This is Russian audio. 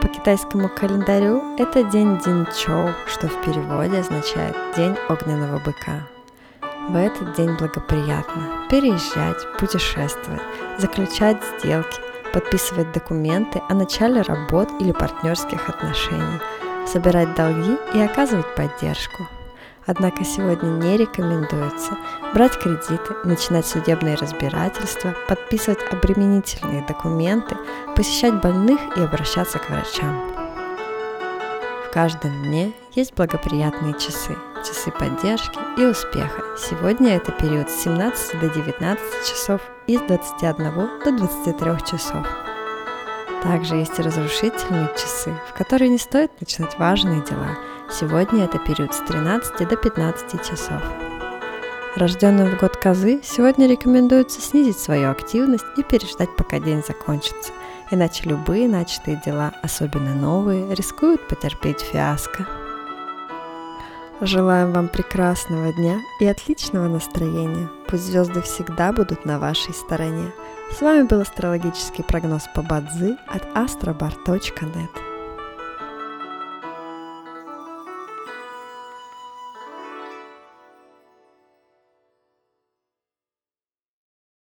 по китайскому календарю это день Динчоу, что в переводе означает «день огненного быка». В этот день благоприятно переезжать, путешествовать, заключать сделки, подписывать документы о начале работ или партнерских отношений, собирать долги и оказывать поддержку – Однако сегодня не рекомендуется брать кредиты, начинать судебные разбирательства, подписывать обременительные документы, посещать больных и обращаться к врачам. В каждом дне есть благоприятные часы, часы поддержки и успеха. Сегодня это период с 17 до 19 часов и с 21 до 23 часов. Также есть и разрушительные часы, в которые не стоит начинать важные дела – Сегодня это период с 13 до 15 часов. Рожденным в год козы сегодня рекомендуется снизить свою активность и переждать, пока день закончится, иначе любые начатые дела, особенно новые, рискуют потерпеть фиаско. Желаем вам прекрасного дня и отличного настроения. Пусть звезды всегда будут на вашей стороне. С вами был астрологический прогноз по Бадзи от astrobar.net.